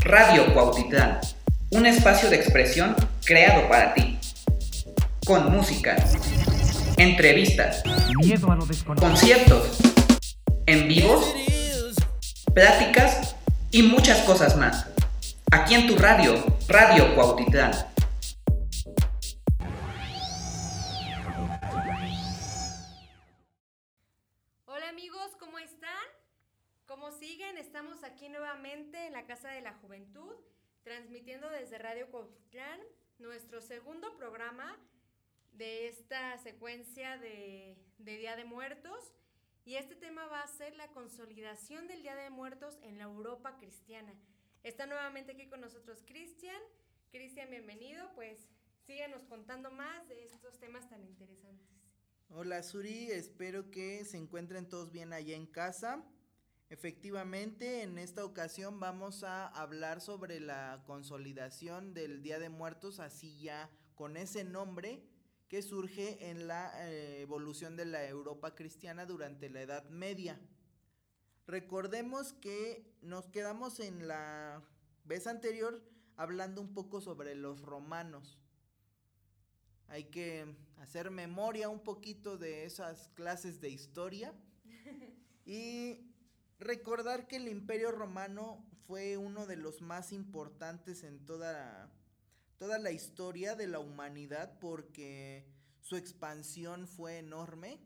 Radio Cuautitlán, un espacio de expresión creado para ti. Con música, entrevistas, conciertos, en vivos, pláticas y muchas cosas más. Aquí en tu radio, Radio Cuautitlán. Nuestro segundo programa de esta secuencia de, de, Día de Muertos. Y este tema va a ser la consolidación del Día de Muertos en la Europa cristiana. Está nuevamente aquí con nosotros Cristian. Cristian, bienvenido. Pues síganos contando más de estos temas tan interesantes. Hola Suri, espero que se encuentren todos bien allá en casa. Efectivamente, en esta ocasión vamos a hablar sobre la consolidación del Día de Muertos, así ya con ese nombre que surge en la eh, evolución de la Europa cristiana durante la Edad Media. Recordemos que nos quedamos en la vez anterior hablando un poco sobre los romanos. Hay que hacer memoria un poquito de esas clases de historia y recordar que el imperio romano fue uno de los más importantes en toda, toda la historia de la humanidad porque su expansión fue enorme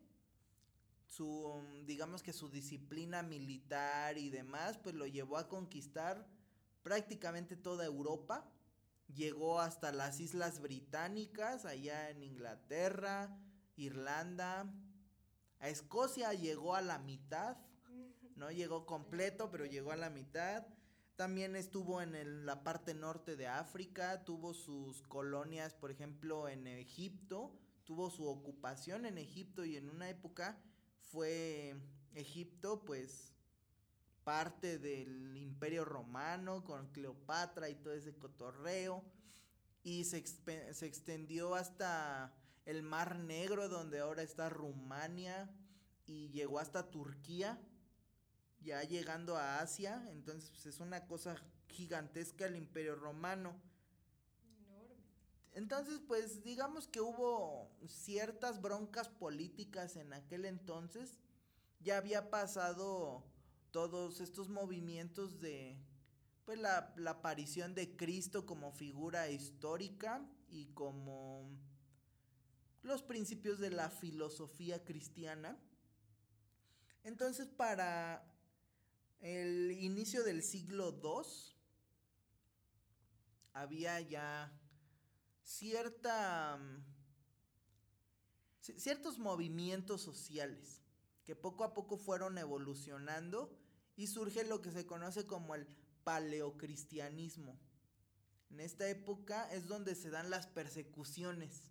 su, digamos que su disciplina militar y demás, pues lo llevó a conquistar prácticamente toda Europa. Llegó hasta las Islas Británicas, allá en Inglaterra, Irlanda. A Escocia llegó a la mitad. No llegó completo, pero llegó a la mitad. También estuvo en la parte norte de África, tuvo sus colonias, por ejemplo, en Egipto, tuvo su ocupación en Egipto y en una época fue Egipto, pues parte del imperio romano con Cleopatra y todo ese cotorreo. Y se, se extendió hasta el Mar Negro donde ahora está Rumania y llegó hasta Turquía ya llegando a Asia entonces pues, es una cosa gigantesca el imperio romano entonces, pues digamos que hubo ciertas broncas políticas en aquel entonces. Ya había pasado todos estos movimientos de pues la, la aparición de Cristo como figura histórica y como los principios de la filosofía cristiana. Entonces, para el inicio del siglo II, había ya cierta, ciertos movimientos sociales que poco a poco fueron evolucionando y surge lo que se conoce como el paleocristianismo. En esta época es donde se dan las persecuciones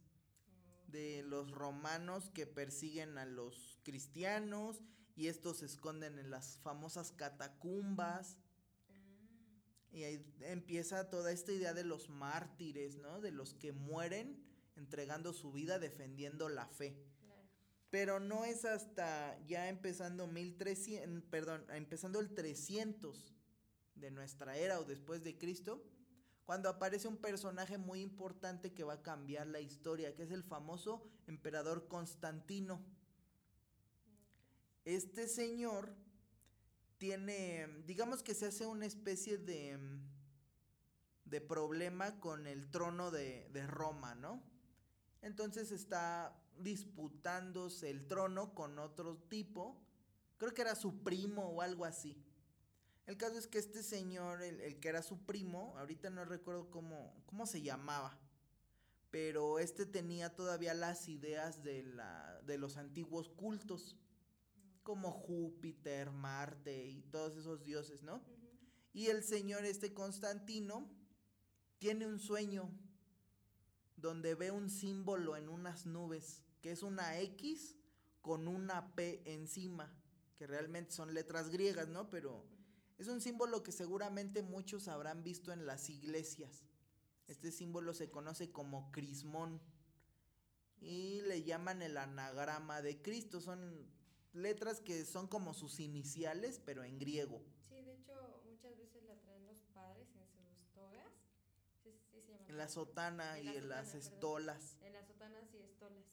de los romanos que persiguen a los cristianos y estos se esconden en las famosas catacumbas y ahí empieza toda esta idea de los mártires, ¿no? De los que mueren entregando su vida defendiendo la fe. Pero no es hasta ya empezando 1300, perdón, empezando el 300 de nuestra era o después de Cristo, cuando aparece un personaje muy importante que va a cambiar la historia, que es el famoso emperador Constantino. Este señor tiene, digamos que se hace una especie de, de problema con el trono de, de Roma, ¿no? Entonces está disputándose el trono con otro tipo, creo que era su primo o algo así. El caso es que este señor, el, el, que era su primo, ahorita no recuerdo cómo, cómo se llamaba, pero este tenía todavía las ideas de, la, de los antiguos cultos como Júpiter, Marte y todos esos dioses, ¿no? Y el señor este Constantino tiene un sueño donde ve un símbolo en unas nubes, que es una X con una P encima, que realmente son letras griegas, ¿no? Pero es un símbolo que seguramente muchos habrán visto en las iglesias. Este símbolo se conoce como crismón y le llaman el anagrama de Cristo. Son letras que son como sus iniciales, pero en griego. Sí, de hecho, muchas veces la traen los padres en sus togas. Sí, sí, se llama En la sotana En y en las perdón. estolas. En las sotanas y estolas.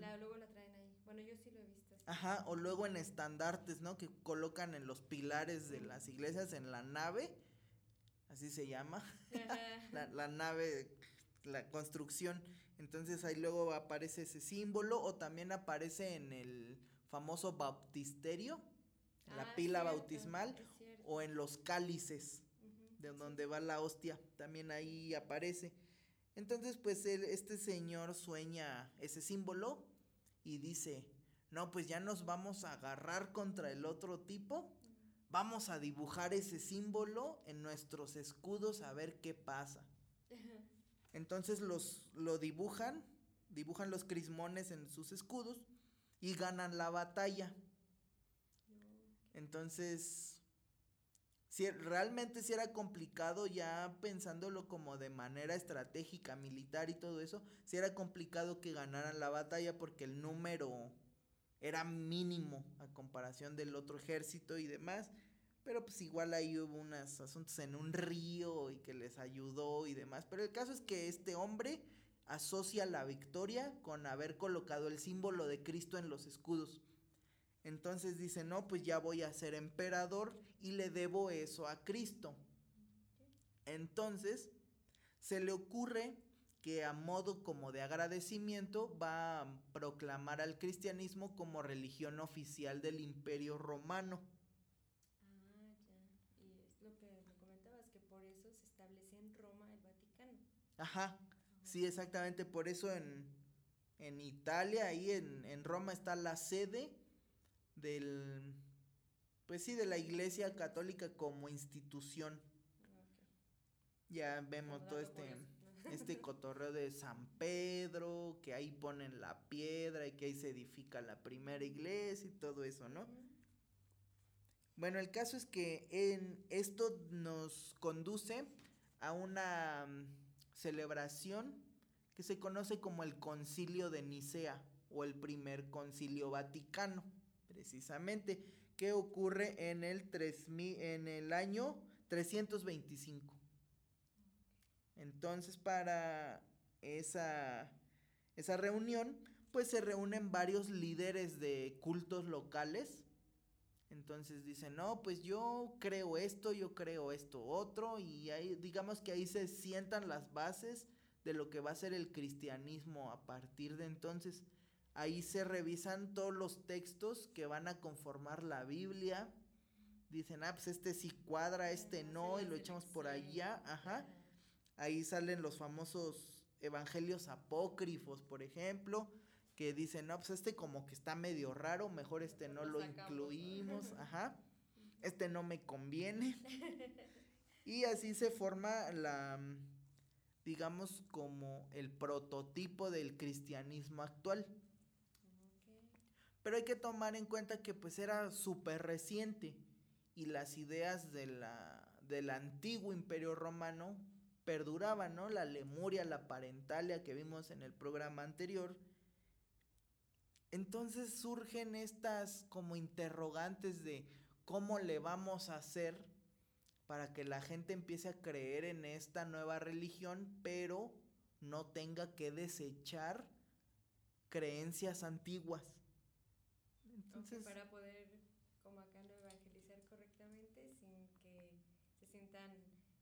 La- luego la traen ahí. Bueno, yo sí lo he visto. así. Ajá, o luego en estandartes, ¿no? Que colocan en los pilares de las iglesias, en la nave, así se llama, la, la nave, la construcción. Entonces ahí luego aparece ese símbolo, o también aparece en el famoso baptisterio, la Ah, pila cierto, bautismal, o en los cálices. De sí. donde va la hostia, también ahí aparece. Entonces, pues él, este señor sueña ese símbolo y dice, no, pues ya nos vamos a agarrar contra el otro tipo, vamos a dibujar ese símbolo en nuestros escudos a ver qué pasa. Entonces los, lo dibujan, dibujan los crismones en sus escudos y ganan la batalla. Entonces, sí, realmente sí era complicado ya pensándolo como de manera estratégica, militar y todo eso, sí era complicado que ganaran la batalla porque el número era mínimo a comparación del otro ejército y demás. Pero pues igual ahí hubo unos asuntos en un río y que les ayudó y demás. Pero el caso es que este hombre asocia la victoria con haber colocado el símbolo de Cristo en los escudos. Entonces dice, no, pues ya voy a ser emperador y le debo eso a Cristo. Entonces se le ocurre que a modo como de agradecimiento va a proclamar al cristianismo como religión oficial del imperio romano. Ah, ya. Y es lo que me comentabas, que por eso se establece en Roma el Vaticano. Ajá, sí, exactamente, por eso en, en Italia, ahí en, en Roma está la sede del, pues sí, de la Iglesia Católica como institución. Ya vemos todo este, este cotorreo de San Pedro, que ahí ponen la piedra y que ahí se edifica la primera iglesia y todo eso, ¿no? Bueno, el caso es que en esto nos conduce a una celebración que se conoce como el Concilio de Nicea o el primer Concilio Vaticano, precisamente, que ocurre en el 3000 en el año 325. Entonces, para esa esa reunión, pues se reúnen varios líderes de cultos locales entonces dicen, no, pues yo creo esto, yo creo esto otro, y ahí, digamos que ahí se sientan las bases de lo que va a ser el cristianismo a partir de entonces. Ahí se revisan todos los textos que van a conformar la Biblia. Dicen, ah, pues este sí cuadra, este no, y lo echamos por allá, ajá. Ahí salen los famosos evangelios apócrifos, por ejemplo, que dicen, no, pues este como que está medio raro, mejor este no lo incluimos, ajá. Este no me conviene. Y así se forma la, digamos, como el prototipo del cristianismo actual. Pero hay que tomar en cuenta que pues era súper reciente y las ideas de la, del antiguo imperio romano perduraban, ¿no? La Lemuria, la Parentalia que vimos en el programa anterior. Entonces surgen estas como interrogantes de cómo le vamos a hacer para que la gente empiece a creer en esta nueva religión, pero no tenga que desechar creencias antiguas. Entonces, para poder, como acá lo evangelizar correctamente sin que se sientan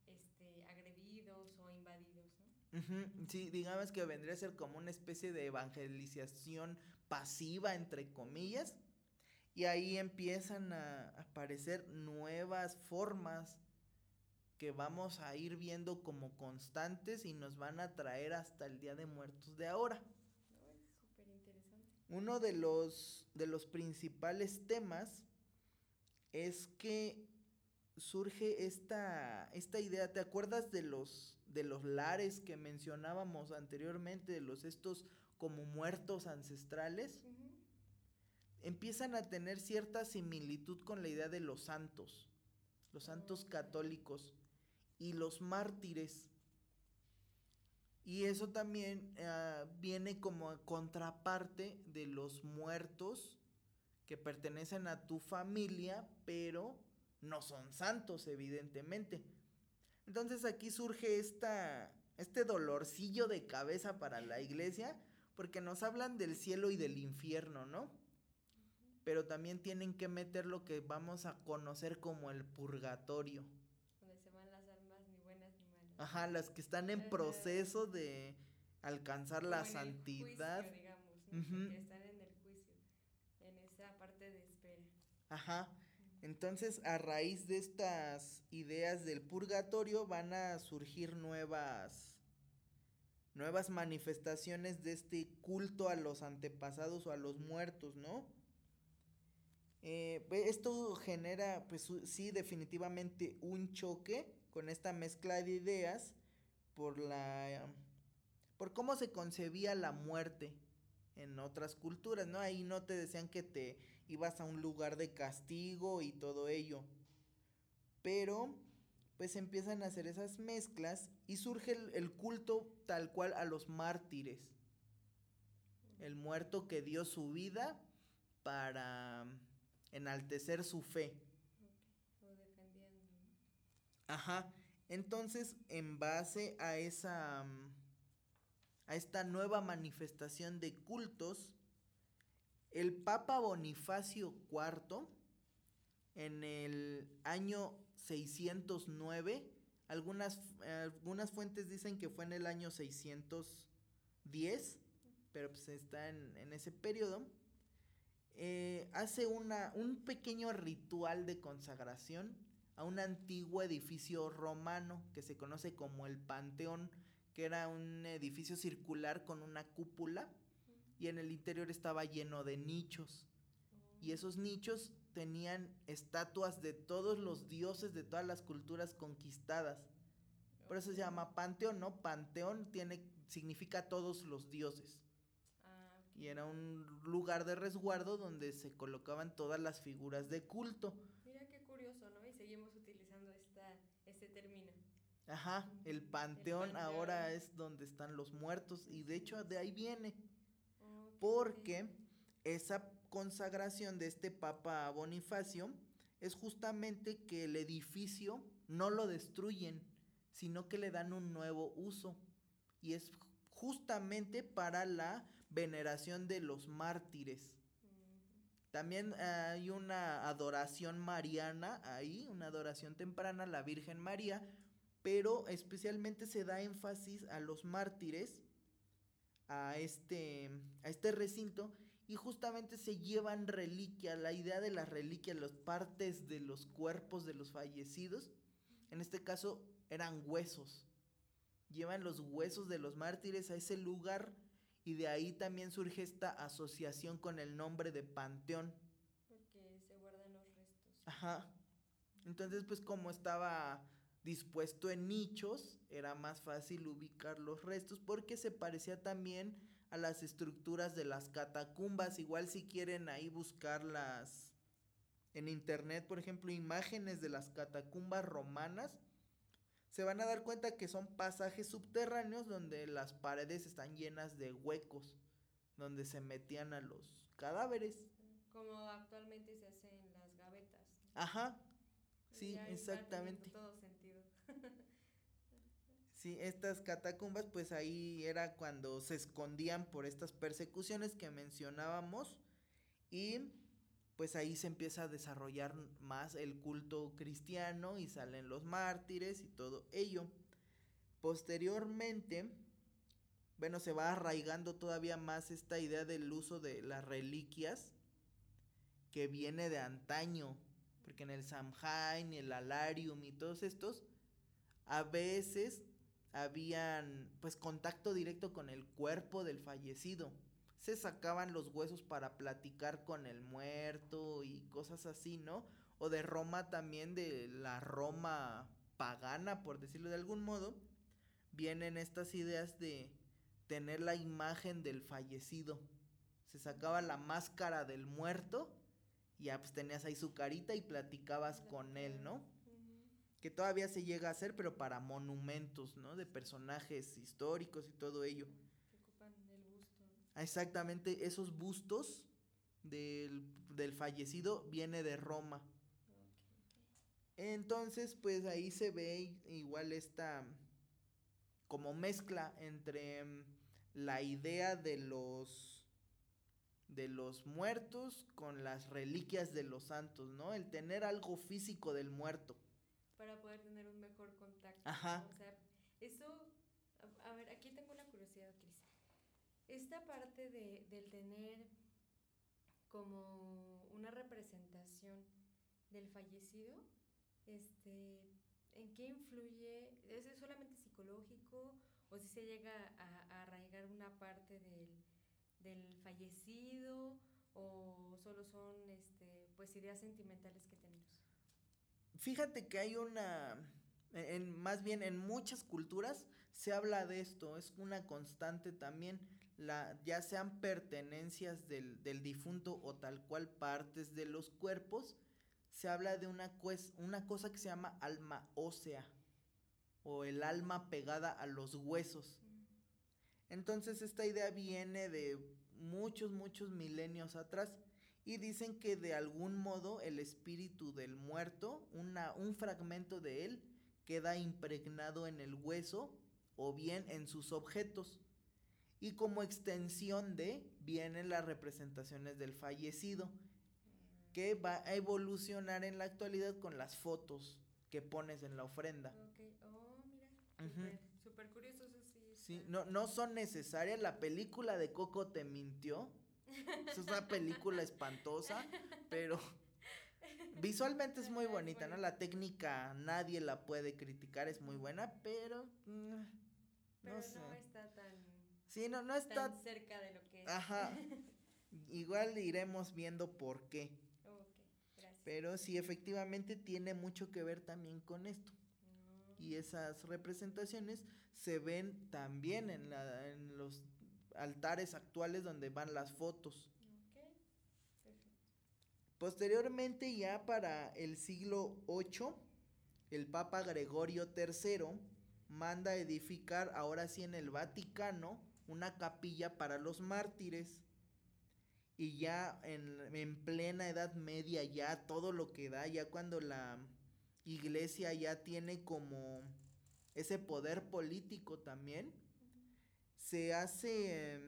este, agredidos o invadidos, sí, digamos que vendría a ser como una especie de evangelización pasiva, entre comillas, y ahí empiezan a aparecer nuevas formas que vamos a ir viendo como constantes y nos van a traer hasta el Día de Muertos de ahora. Uno de los, de los principales temas es que surge esta, esta idea, ¿te acuerdas de los, de los lares que mencionábamos anteriormente, de los estos como muertos ancestrales? Empiezan a tener cierta similitud con la idea de los santos, los santos Ok. católicos y los mártires. Y eso también ah, viene como contraparte de los muertos que pertenecen a tu familia, pero no son santos, evidentemente. Entonces aquí surge esta, este dolorcillo de cabeza para la iglesia, porque nos hablan del cielo y del infierno, ¿no? Pero también tienen que meter lo que vamos a conocer como el purgatorio. Donde se van las almas ni buenas ni malas. Ajá, las que están en proceso de alcanzar la santidad. digamos, que están en el juicio, en esa parte de espera. Ajá. Entonces, a raíz de estas ideas del purgatorio van a surgir nuevas nuevas manifestaciones de este culto a los antepasados o a los muertos, ¿no? Eh, esto genera, pues sí, definitivamente un choque con esta mezcla de ideas por la por cómo se concebía la muerte en otras culturas, ¿no? Ahí no te decían que te ibas a un lugar de castigo y todo ello. Pero pues empiezan a hacer esas mezclas y surge el, culto tal cual a los mártires. El muerto que dio su vida para enaltecer su fe. Ajá. Entonces, en base a esa a esta nueva manifestación de cultos, el Papa Bonifacio IV, en el año 609, algunas, algunas fuentes dicen que fue en el año 610, pero pues está en, ese periodo, eh, hace una, un pequeño ritual de consagración a un antiguo edificio romano que se conoce como el Panteón, que era un edificio circular con una cúpula y en el interior estaba lleno de nichos. Y esos nichos tenían estatuas de todos los dioses de todas las culturas conquistadas. Por eso se llama panteón, ¿no? Panteón tiene, significa todos los dioses. Ah, y era un lugar de resguardo donde se colocaban todas las figuras de culto. Mira qué curioso, ¿no? Y seguimos utilizando este término. Ajá, el panteón, ahora es donde están los muertos y de hecho de ahí viene porque esa consagración de este Papa Bonifacio es justamente que el edificio no lo destruyen, sino que le dan un nuevo uso. Y es justamente para la veneración de los mártires. También hay una adoración mariana ahí, una adoración temprana a la Virgen María, pero especialmente se da énfasis a los mártires a este, a este recinto y justamente se llevan reliquias, la idea de las reliquias, las partes de los cuerpos de los fallecidos, en este caso eran huesos. Llevan los huesos de los mártires a ese lugar y de ahí también surge esta asociación con el nombre de panteón. Porque se guardan los restos. Ajá. Entonces, pues como estaba dispuesto en nichos, era más fácil ubicar los restos porque se parecía también a las estructuras de las catacumbas. Igual si quieren ahí buscarlas en internet, por ejemplo, imágenes de las catacumbas romanas, se van a dar cuenta que son pasajes subterráneos donde las paredes están llenas de huecos, donde se metían a los cadáveres. Como actualmente se hace en las gavetas. Ajá, sí, exactamente. Sí, estas catacumbas, pues ahí era cuando se escondían por estas persecuciones que mencionábamos y pues ahí se empieza a desarrollar más el culto cristiano y salen los mártires y todo ello. Posteriormente, bueno, se va arraigando todavía más esta idea del uso de las reliquias que viene de antaño, porque en el Samhain, el Alarium y todos estos, a veces habían pues contacto directo con el cuerpo del fallecido. Se sacaban los huesos para platicar con el muerto y cosas así, ¿no? O de Roma también, de la Roma pagana, por decirlo de algún modo, vienen estas ideas de tener la imagen del fallecido. Se sacaba la máscara del muerto y ya pues tenías ahí su carita y platicabas con él, ¿no? Que todavía se llega a hacer, pero para monumentos, ¿no? De personajes históricos y todo ello. ocupan el busto. Exactamente, esos bustos del, fallecido viene de Roma. Entonces, pues ahí se ve igual esta como mezcla entre mm, la idea de los de los muertos con las reliquias de los santos, ¿no? El tener algo físico del muerto. Para poder tener un mejor contacto. Ajá. O sea, eso, a, ver, aquí tengo una curiosidad, Cris. Esta parte de, del tener como una representación del fallecido, este, ¿en qué influye? ¿Es solamente psicológico o si se llega a, arraigar una parte del, del, fallecido o solo son este, pues ideas sentimentales que? Fíjate que hay una, en, más bien en muchas culturas se habla de esto, es una constante también la, ya sean pertenencias del, del, difunto o tal cual partes de los cuerpos, se habla de una, una cosa que se llama alma ósea o el alma pegada a los huesos. Entonces esta idea viene de muchos, muchos milenios atrás y dicen que de algún modo el espíritu del muerto, una, un fragmento de él, queda impregnado en el hueso o bien en sus objetos y como extensión de vienen las representaciones del fallecido, que va a evolucionar en la actualidad con las fotos que pones en la ofrenda. Oh, mira. Súper curioso eso sí. Sí, no, no son necesarias. La película de Coco te mintió. Es una película espantosa, pero visualmente es muy bonita, ¿no? La técnica nadie la puede criticar, es muy buena, pero... Mm, pero no, está tan Sí, no, no está cerca de lo que es. Ajá. Igual iremos viendo por qué. gracias. Pero sí, efectivamente tiene mucho que ver también con esto. Mm. Y esas representaciones se ven también en, la, en los altares actuales donde van las fotos. Posteriormente, ya para el siglo VIII, el Papa Gregorio III manda edificar ahora sí en el Vaticano una capilla para los mártires. Y ya en, plena Edad Media, ya todo lo que da, ya cuando la iglesia ya tiene como ese poder político también, se hace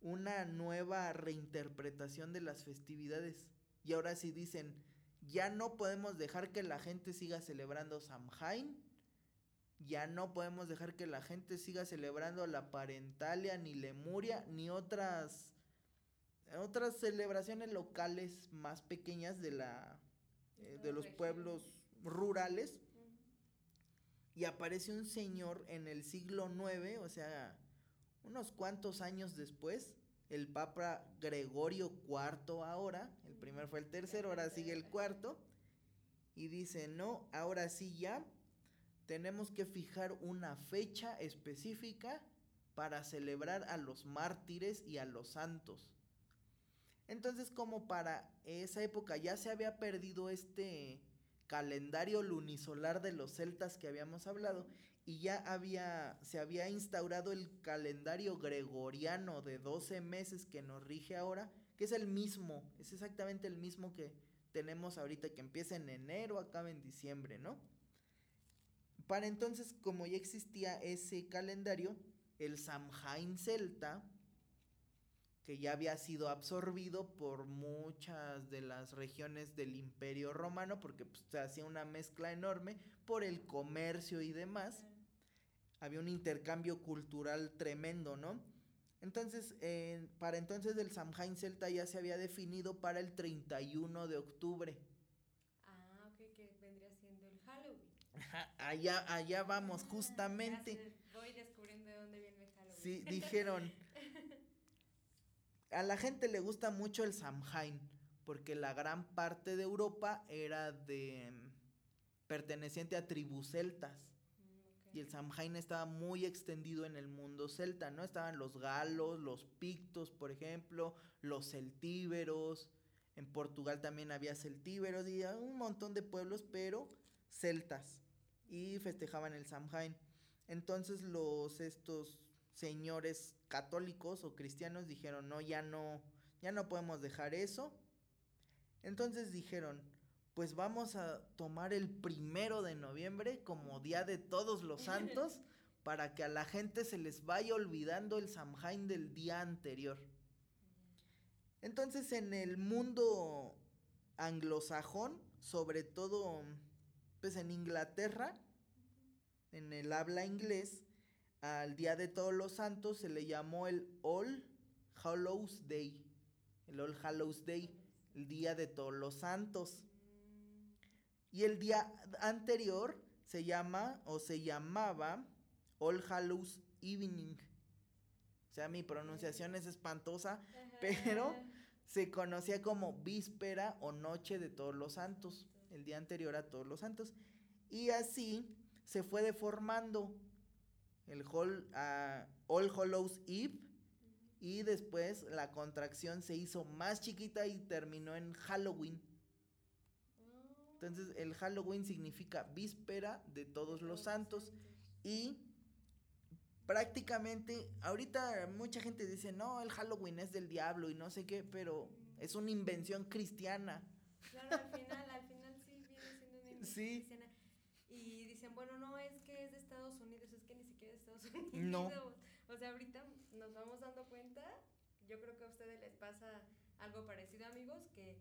una nueva reinterpretación de las festividades. Y ahora sí dicen, ya no podemos dejar que la gente siga celebrando Samhain, ya no podemos dejar que la gente siga celebrando la parentalia, ni lemuria, ni otras otras celebraciones locales más pequeñas de la eh, de los pueblos rurales. Y aparece un señor en el siglo IX, o sea, unos cuantos años después, el Papa Gregorio IV ahora, el primero fue el tercero, ahora sigue el cuarto, y dice, no, ahora sí ya, tenemos que fijar una fecha específica para celebrar a los mártires y a los santos. Entonces, como para esa época ya se había perdido este calendario lunisolar de los celtas que habíamos hablado y ya había se había instaurado el calendario gregoriano de 12 meses que nos rige ahora, que es el mismo, es exactamente el mismo que tenemos ahorita que empieza en enero, acaba en diciembre, ¿no? Para entonces, como ya existía ese calendario, el Samhain celta, que ya había sido absorbido por muchas de las regiones del Imperio Romano, porque pues, se hacía una mezcla enorme por el comercio y demás. Había un intercambio cultural tremendo, ¿no? Entonces, para entonces el Samhain celta ya se había definido para el 31 de octubre. allá, allá vamos, ah, justamente. voy descubriendo de dónde viene Halloween. Sí, dijeron. a la gente le gusta mucho el Samhain, porque la gran parte de Europa era de perteneciente a tribus celtas. Mm, y el Samhain estaba muy extendido en el mundo celta, ¿no? Estaban los galos, los pictos, por ejemplo, los celtíberos. En Portugal también había celtíberos y un montón de pueblos, pero celtas y festejaban el Samhain. Entonces los estos señores católicos o cristianos dijeron, "No, ya no ya no podemos dejar eso. Entonces dijeron, pues vamos a tomar el primero de noviembre como Día de Todos los Santos para que a la gente se les vaya olvidando el Samhain del día anterior. Entonces en el mundo anglosajón, sobre todo pues en Inglaterra, en el habla inglés, al Día de Todos los Santos se le llamó el All Hallows Day, el All Hallows Day, el Día de Todos los Santos. Y el día anterior se llama o se llamaba All Hallows Evening. O sea, mi pronunciación es espantosa, pero se conocía como víspera o noche de todos los santos, el día anterior a todos los santos. Y así se fue deformando el ah, All Hallows Eve y después la contracción se hizo más chiquita y terminó en Halloween. Entonces el Halloween significa víspera de todos los santos y prácticamente, ahorita mucha gente dice, no, el Halloween es del diablo y no sé qué, pero es una invención cristiana. Claro, al final, al final sí viene siendo una invención cristiana. Y dicen, bueno, no, No. O sea, ahorita nos vamos dando cuenta, yo creo que a ustedes les pasa algo parecido, amigos, que,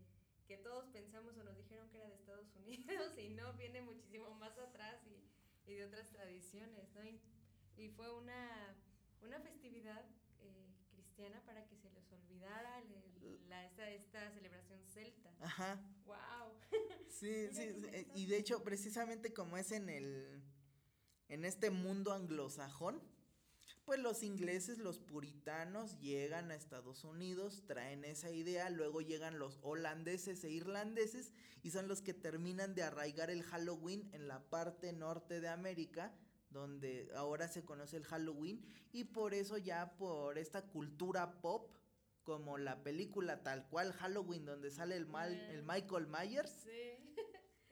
que todos pensamos o nos dijeron que era de Estados Unidos y no, viene muchísimo más atrás y, y de otras tradiciones, ¿no? y fue una, una festividad eh, cristiana para que se les olvidara la, esta, esta celebración celta. Ajá. ¡Wow! Sí, sí, eh, y de hecho, precisamente como es en el, en este mundo anglosajón, pues los ingleses, los puritanos, llegan a Estados Unidos, traen esa idea, luego llegan los holandeses e irlandeses y son los que terminan de arraigar el Halloween en la parte norte de América donde ahora se conoce el Halloween y por eso ya por esta cultura pop como la película tal cual Halloween donde sale el mal el Michael Myers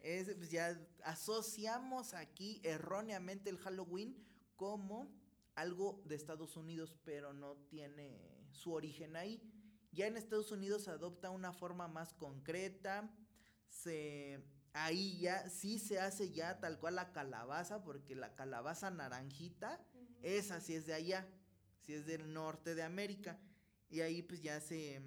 es, pues ya asociamos aquí erróneamente el Halloween como algo de Estados Unidos pero no tiene su origen ahí ya en Estados Unidos se adopta una forma más concreta se ahí ya sí se hace ya tal cual la calabaza, porque la calabaza naranjita, esa sí es de allá, sí es del norte de América. Y ahí pues ya se,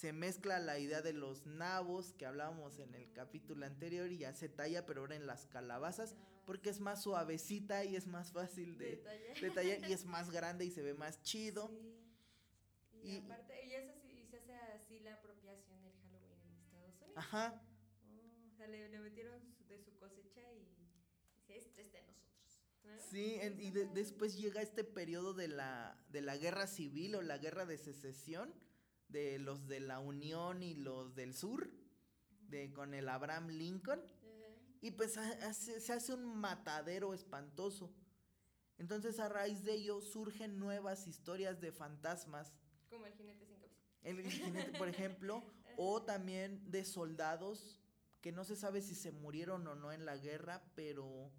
se mezcla la idea de los nabos que hablábamos en el capítulo anterior y ya se talla, pero ahora en las calabazas, porque es más suavecita y es más fácil de, de, tallar. y es más grande y se ve más chido. Y, aparte, y, eso sí, se hace así la apropiación del Halloween en Estados Unidos. Ajá le, metieron de su cosecha y dice, este es de nosotros. Sí, y después llega este periodo de la, de la guerra civil o la guerra de secesión de los de la Unión y los del sur, de, con el Abraham Lincoln. Y pues se hace un matadero espantoso. Entonces a raíz de ello surgen nuevas historias de fantasmas. Como el jinete sin cabeza. El jinete, por ejemplo, o también de soldados que no se sabe si se murieron o no en la guerra, pero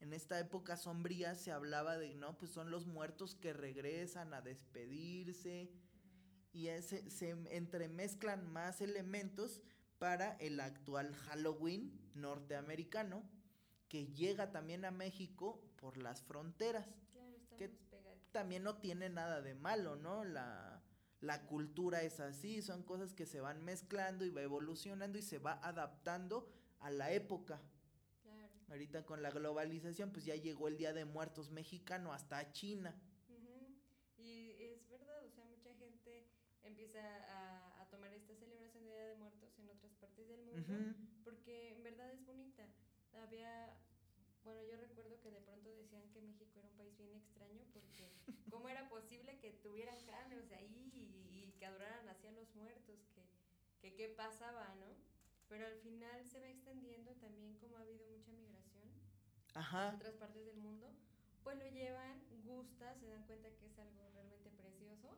en esta época sombría se hablaba de, no, pues son los muertos que regresan a despedirse y se entremezclan más elementos para el actual Halloween norteamericano que llega también a México por las fronteras. que también no tiene nada de malo, ¿no? La, la cultura es así, son cosas que se van mezclando y va evolucionando y se va adaptando a la época. Claro. Ahorita con la globalización, pues ya llegó el Día de Muertos mexicano hasta China. Y es verdad, o sea, mucha gente empieza a, a, tomar esta celebración de Día de Muertos en otras porque en verdad es bonita. Había bueno, yo recuerdo que de pronto decían que México era un país bien extraño porque cómo era posible que tuvieran cráneos ahí y, que adoraran hacia los muertos, que, qué pasaba, ¿no? Pero al final se va extendiendo también como ha habido mucha migración Ajá. en otras partes del mundo, pues lo llevan, gusta, se dan cuenta que es algo realmente precioso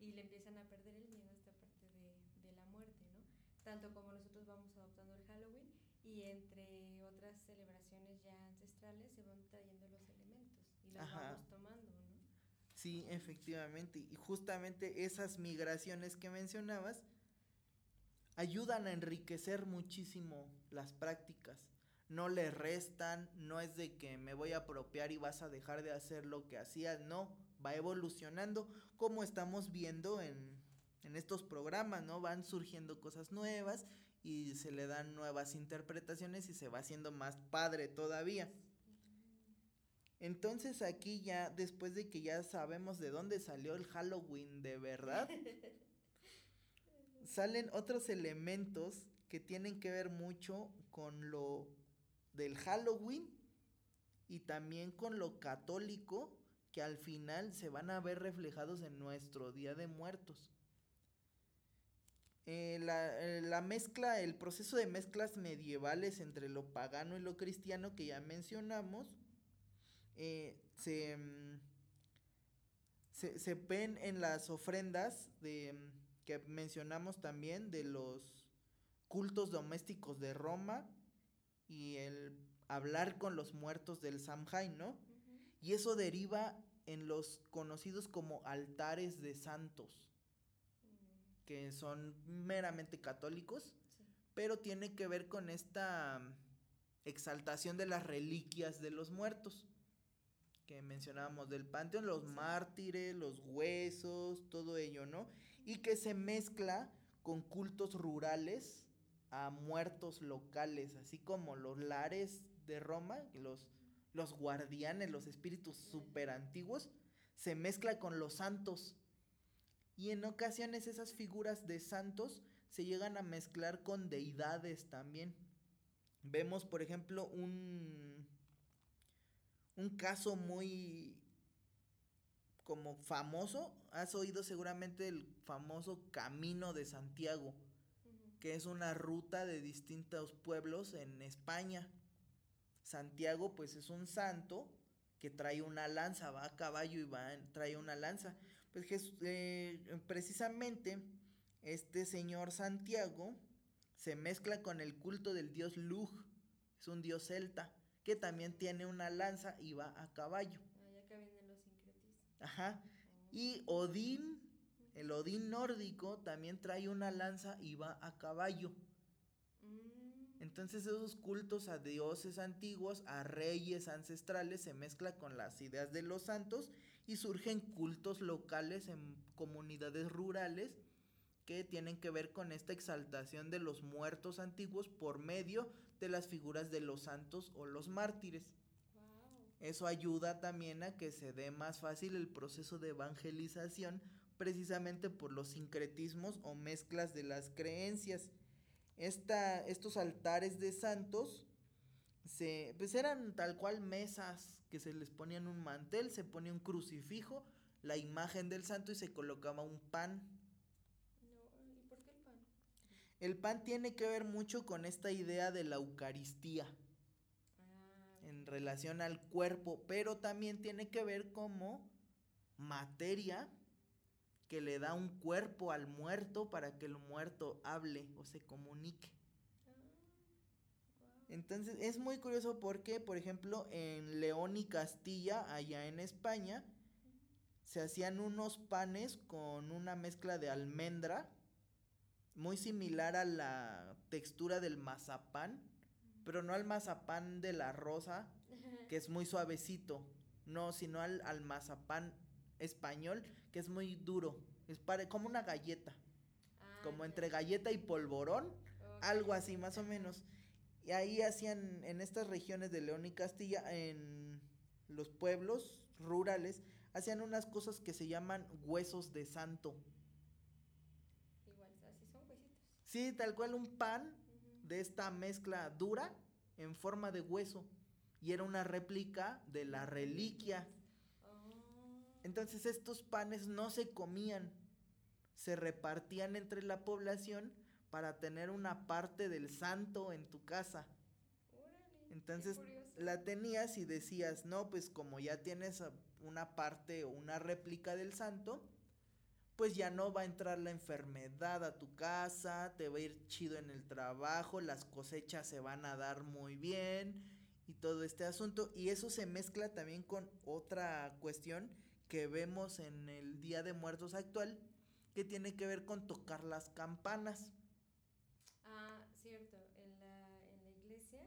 y le empiezan a perder el miedo a esta parte de, de la muerte, ¿no? Tanto como nosotros vamos adoptando el Halloween y entre otras celebraciones ya ancestrales se van trayendo los elementos y los vamos tomando, ¿no? Sí, efectivamente. Y justamente esas migraciones que mencionabas ayudan a enriquecer muchísimo las prácticas. No le restan, no es de que me voy a apropiar y vas a dejar de hacer lo que hacías, no, va evolucionando como estamos viendo en, en estos programas, ¿no? Van surgiendo cosas nuevas y se le dan nuevas interpretaciones y se va haciendo más padre todavía. Entonces aquí ya, después de que ya sabemos de dónde salió el Halloween de verdad, salen otros elementos que tienen que ver mucho con lo del Halloween y también con lo católico que al final se van a ver reflejados en nuestro Día de Muertos. Eh, eh, la, mezcla, el proceso de mezclas medievales entre lo pagano y lo cristiano que ya mencionamos, eh, se, mm, se, se, ven en las ofrendas de, mm, que mencionamos también de los cultos domésticos de Roma y el hablar con los muertos del Samhain, ¿no? Y eso deriva en los conocidos como altares de santos que son meramente católicos, pero tiene que ver con esta exaltación de las reliquias de los muertos que mencionábamos del panteón, los mártires, los huesos, todo ello, ¿no? Y que se mezcla con cultos rurales a muertos locales, así como los lares de Roma, los, los guardianes, los espíritus super antiguos, se mezcla con los santos y en ocasiones esas figuras de santos se llegan a mezclar con deidades también. Vemos, por ejemplo, un, un caso muy como famoso. Has oído seguramente el famoso Camino de Santiago, que es una ruta de distintos pueblos en España. Santiago pues es un santo que trae una lanza, va a caballo y va, trae una lanza pues eh, precisamente este señor Santiago se mezcla con el culto del dios Lug, es un dios celta, que también tiene una lanza y va a caballo. Ah, ya que vienen los sincretismos. Ajá. Y Odín, el Odín nórdico, también trae una lanza y va a caballo. Mm. Entonces esos cultos a dioses antiguos, a reyes ancestrales, se mezcla con las ideas de los santos y surgen cultos locales en comunidades rurales que tienen que ver con esta exaltación de los muertos antiguos por medio de las figuras de los santos o los mártires. Eso ayuda también a que se dé más fácil el proceso de evangelización precisamente por los sincretismos o mezclas de las creencias. Esta, estos altares de santos se, pues eran tal cual mesas que se les ponían un mantel, se ponía un crucifijo, la imagen del santo y se colocaba un pan. ¿Y por qué el pan? El pan tiene que ver mucho con esta idea de la Eucaristía ah. en relación al cuerpo, pero también tiene que ver como materia que le da un cuerpo al muerto para que el muerto hable o se comunique. Entonces es muy curioso porque, por ejemplo, en León y Castilla, allá en España, se hacían unos panes con una mezcla de almendra, muy similar a la textura del mazapán, pero no al mazapán de la rosa, que es muy suavecito, no, sino al, mazapán español, que es muy duro, es como una galleta, ah, como entre galleta y polvorón, algo así más o menos. Y ahí hacían, en estas regiones de León y Castilla, en los pueblos rurales, hacían unas cosas que se llaman huesos de santo. Igual, así son huesitos. Sí, tal cual un pan de esta mezcla dura en forma de hueso. Y era una réplica de la reliquia. Oh. Entonces estos panes no se comían, se repartían entre la población para tener una parte del santo en tu casa. Entonces la tenías y decías, no, pues como ya tienes una parte o una réplica del santo, pues ya no va a entrar la enfermedad a tu casa, te va a ir chido en el trabajo, las cosechas se van a dar muy bien y todo este asunto. Y eso se mezcla también con otra cuestión que vemos en el Día de Muertos actual, que tiene que ver con tocar las campanas. Ah, cierto, en la, en la iglesia,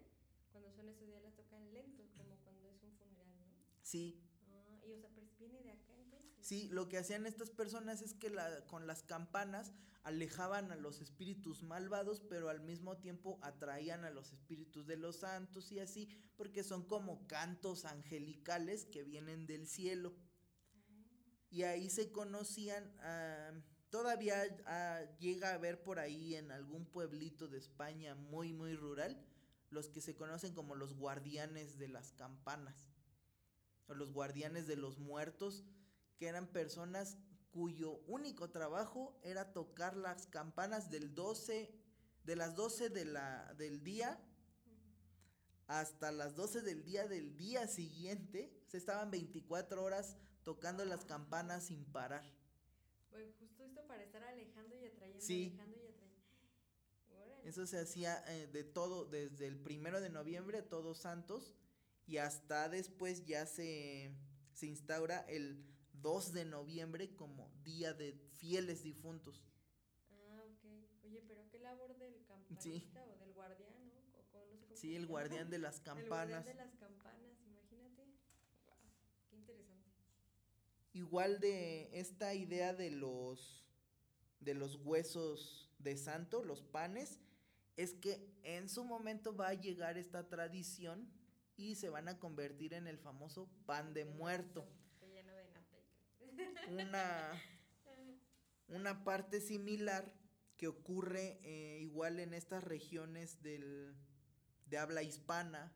cuando son esos días las tocan lento, como cuando es un funeral, ¿no? Sí. Ah, y o sea, pero viene de acá entonces. Sí, lo que hacían estas personas es que la, con las campanas alejaban a los espíritus malvados, pero al mismo tiempo atraían a los espíritus de los santos y así, porque son como cantos angelicales que vienen del cielo. Y ahí se conocían, ah, todavía ah, llega a ver por ahí en algún pueblito de España muy, muy rural, los que se conocen como los guardianes de las campanas, o los guardianes de los muertos, que eran personas cuyo único trabajo era tocar las campanas del 12, de las 12 de la, del día hasta las 12 del día del día siguiente. Se estaban 24 horas tocando las campanas sin parar. Pues justo esto para estar alejando y atrayendo, Sí. alejando y atrayendo. Órale. Eso se hacía eh, de todo, desde el primero de noviembre, todos santos, y hasta después ya se, se instaura el 2 de noviembre como Día de Fieles Difuntos. Ah, ok. Oye, pero qué labor del campanista Sí. o del guardián, ¿no? O, co- no sé cómo Sí, el guardián de las El guardián campanas. de las campanas, imagínate. Wow, qué interesante. Igual de esta idea de los de los huesos de santo, los panes, es que en su momento va a llegar esta tradición y se van a convertir en el famoso pan de muerto. Una una parte similar que ocurre eh, igual en estas regiones del, de habla hispana,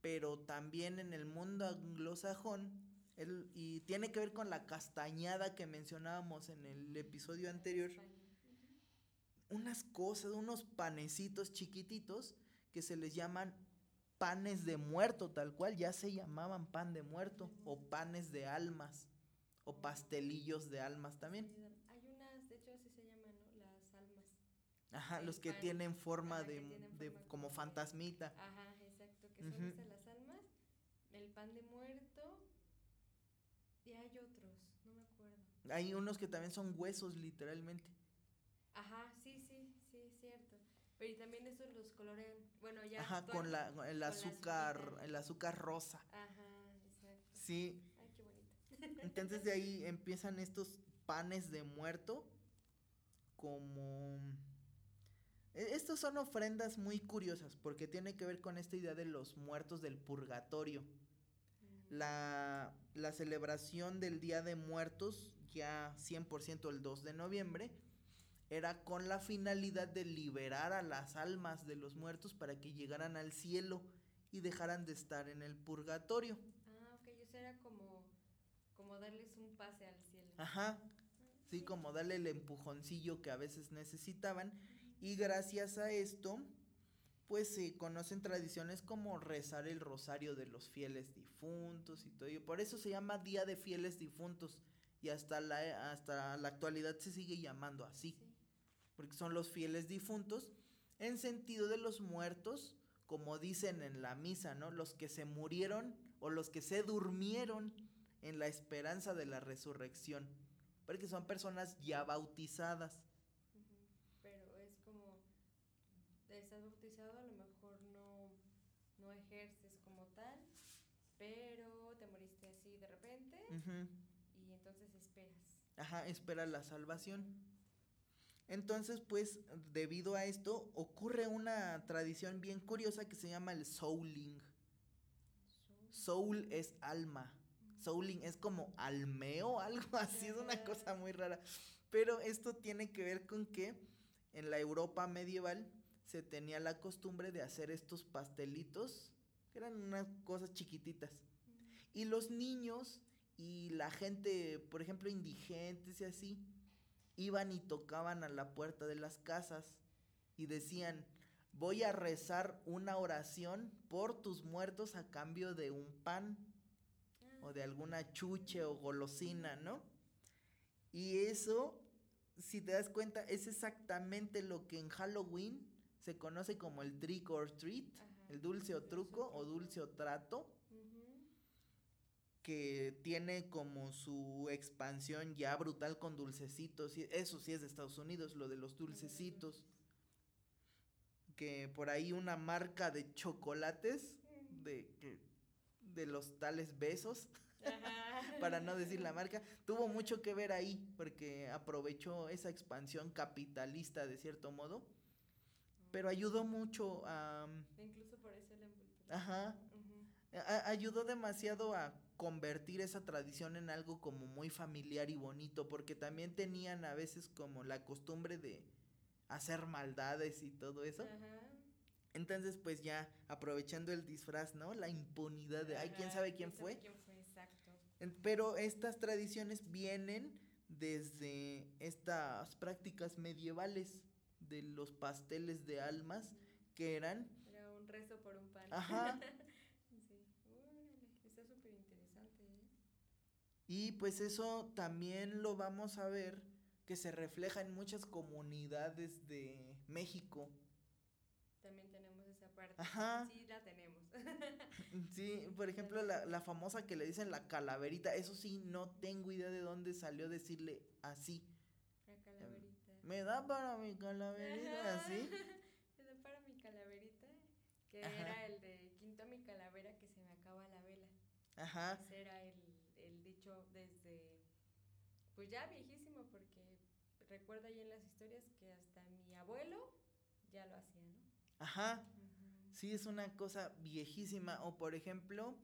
pero también en el mundo anglosajón, el- y tiene que ver con la castañada que mencionábamos en el episodio anterior, unas cosas, unos panecitos chiquititos que se les llaman panes de muerto, tal cual, ya se llamaban pan de muerto, o panes de almas, o pastelillos de almas también. Hay unas, de hecho así se llaman, ¿no? Las almas. Ajá, El los que pan. tienen forma que de, tienen de forma como como de- fantasmita. Ajá, exacto, que son Ujú. estas las almas. El pan de muerto. Y hay otros, no me acuerdo. Hay unos que también son huesos, literalmente. Ajá, sí, sí. Pero y también esos los colorean. Bueno, ya. Ajá, con la, con el la azúcar, azuquita. el azúcar rosa. Ajá, exacto. Sí, Ay, qué bonito. entonces de ahí empiezan estos panes de muerto como... e- Estos son ofrendas muy curiosas porque tiene que ver con esta idea de los muertos del purgatorio. Mm, La, la celebración del Día de Muertos, ya 100% el 2 de noviembre, era con la finalidad de liberar a las almas de los muertos para que llegaran al cielo y dejaran de estar en el purgatorio. Ah, ok, eso era como, como darles un pase al cielo. Ajá, sí, como darle el empujoncillo que a veces necesitaban. Y gracias a esto, pues se conocen tradiciones como rezar el rosario de los fieles difuntos y todo ello. Por eso se llama Día de Fieles Difuntos. Y hasta la, hasta la actualidad se sigue llamando así. Sí. Porque son los fieles difuntos en sentido de los muertos, como dicen en la misa, ¿no? Los que se murieron o los que se durmieron en la esperanza de la resurrección. Porque son personas ya bautizadas. Pero es como, estás bautizado, a lo mejor no, no ejerces como tal, pero te moriste así de repente y entonces esperas. Ajá, espera la salvación. Entonces, pues, debido a esto, ocurre una tradición bien curiosa que se llama el souling. Soul es alma. Souling es como almeo, algo así, es una cosa muy rara. Pero esto tiene que ver con que en la Europa medieval se tenía la costumbre de hacer estos pastelitos, que eran unas cosas chiquititas. Y los niños y la gente, por ejemplo, indigentes y así, iban y tocaban a la puerta de las casas y decían, voy a rezar una oración por tus muertos a cambio de un pan o de alguna chuche o golosina, ¿no? Y eso, si te das cuenta, es exactamente lo que en Halloween se conoce como el trick or treat, Ajá, el dulce o truco o dulce o trato. Que tiene como su expansión ya brutal con dulcecitos. Eso sí es de Estados Unidos, lo de los dulcecitos. Que por ahí una marca de chocolates, de, de los tales besos, para no decir la marca, tuvo mucho que ver ahí, porque aprovechó esa expansión capitalista de cierto modo, pero ayudó mucho a... Incluso por eso el Ajá. ayudó demasiado a convertir esa tradición en algo como muy familiar y bonito, porque también tenían a veces como la costumbre de hacer maldades y todo eso. Entonces, pues ya aprovechando el disfraz, ¿no? La impunidad de, ay, quién sabe quién, fue? Pero estas tradiciones vienen desde estas prácticas medievales de los pasteles de almas que eran... Era un rezo por un pan. Ajá. Y pues eso también lo vamos a ver que se refleja en muchas comunidades de México. También tenemos esa parte. Ajá. Sí, la tenemos. sí, por ejemplo, la, la, famosa que le dicen la calaverita, eso sí, no tengo idea de dónde salió decirle así. La calaverita. Me da para mi calaverita, así. Me da para mi calaverita, que era el de quinto mi calavera que se me acaba la vela. Ajá. Ese era el pues ya viejísimo, porque recuerdo ahí en las historias que hasta mi abuelo ya lo hacía, ¿no? Ajá. Sí, es una cosa viejísima. O por ejemplo,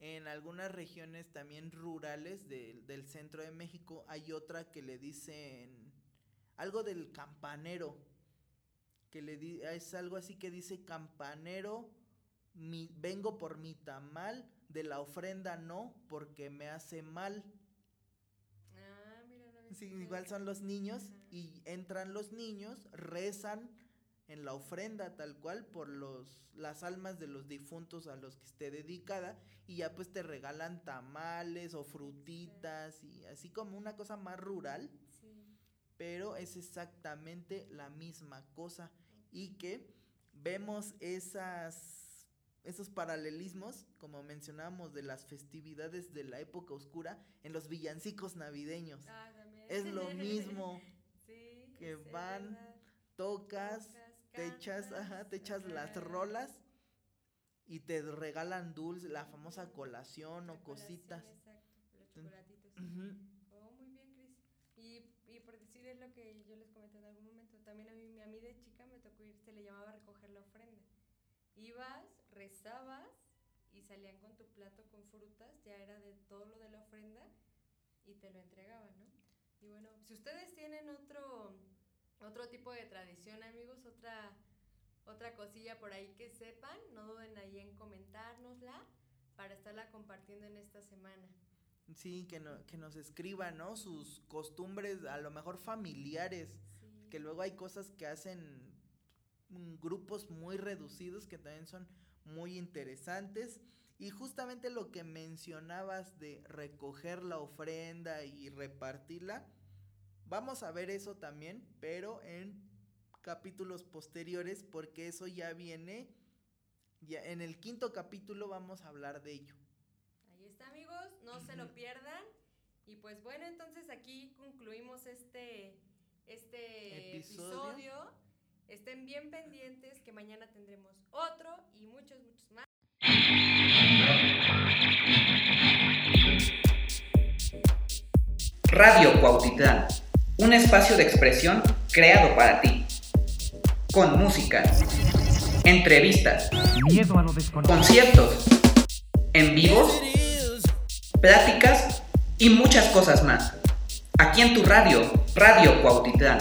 en algunas regiones también rurales del centro de México hay otra que le dicen algo del campanero. Que le di, es algo así que dice campanero, mi, vengo por mi tamal de la ofrenda no, porque me hace mal. Sí, igual son los niños y entran los niños, rezan en la ofrenda tal cual por los las almas de los difuntos a los que esté dedicada y ya pues te regalan tamales o frutitas y así como una cosa más rural. Pero es exactamente la misma cosa y que vemos esas esos paralelismos, como mencionábamos, de las festividades de la época oscura en los villancicos navideños. Ah, es lo mismo que van, tocas, te echas, ajá, te echas las rolas y te regalan dulce, la famosa colación o cositas. Exacto, los chocolatitos. Oh, muy bien, Cris. Y, y por decirles lo que yo les comenté en algún momento, también a mí, a mí de chica me tocó ir, se le llamaba recoger la ofrenda. Ibas, rezabas y salían con tu plato con frutas, ya era de todo lo de la ofrenda y te lo entregaban, ¿no? Y bueno, si ustedes tienen otro, otro tipo de tradición, amigos, otra, otra cosilla por ahí que sepan, no duden ahí en comentárnosla para estarla compartiendo en esta semana. Sí, que, que nos escriban, ¿no? Sus costumbres, a lo mejor familiares, que luego hay cosas que hacen grupos muy reducidos que también son muy interesantes. Y justamente lo que mencionabas de recoger la ofrenda y repartirla, vamos a ver eso también, pero en capítulos posteriores, porque eso ya viene, ya en el quinto capítulo vamos a hablar de ello. Ahí está amigos, no se lo pierdan. Y pues bueno, entonces aquí concluimos este, este episodio Estén bien pendientes que mañana tendremos otro y muchos, muchos más. Radio Cuautitlán, un espacio de expresión creado para ti. Con música, entrevistas, conciertos, en vivos, pláticas y muchas cosas más. Aquí en tu radio, Radio Cuautitlán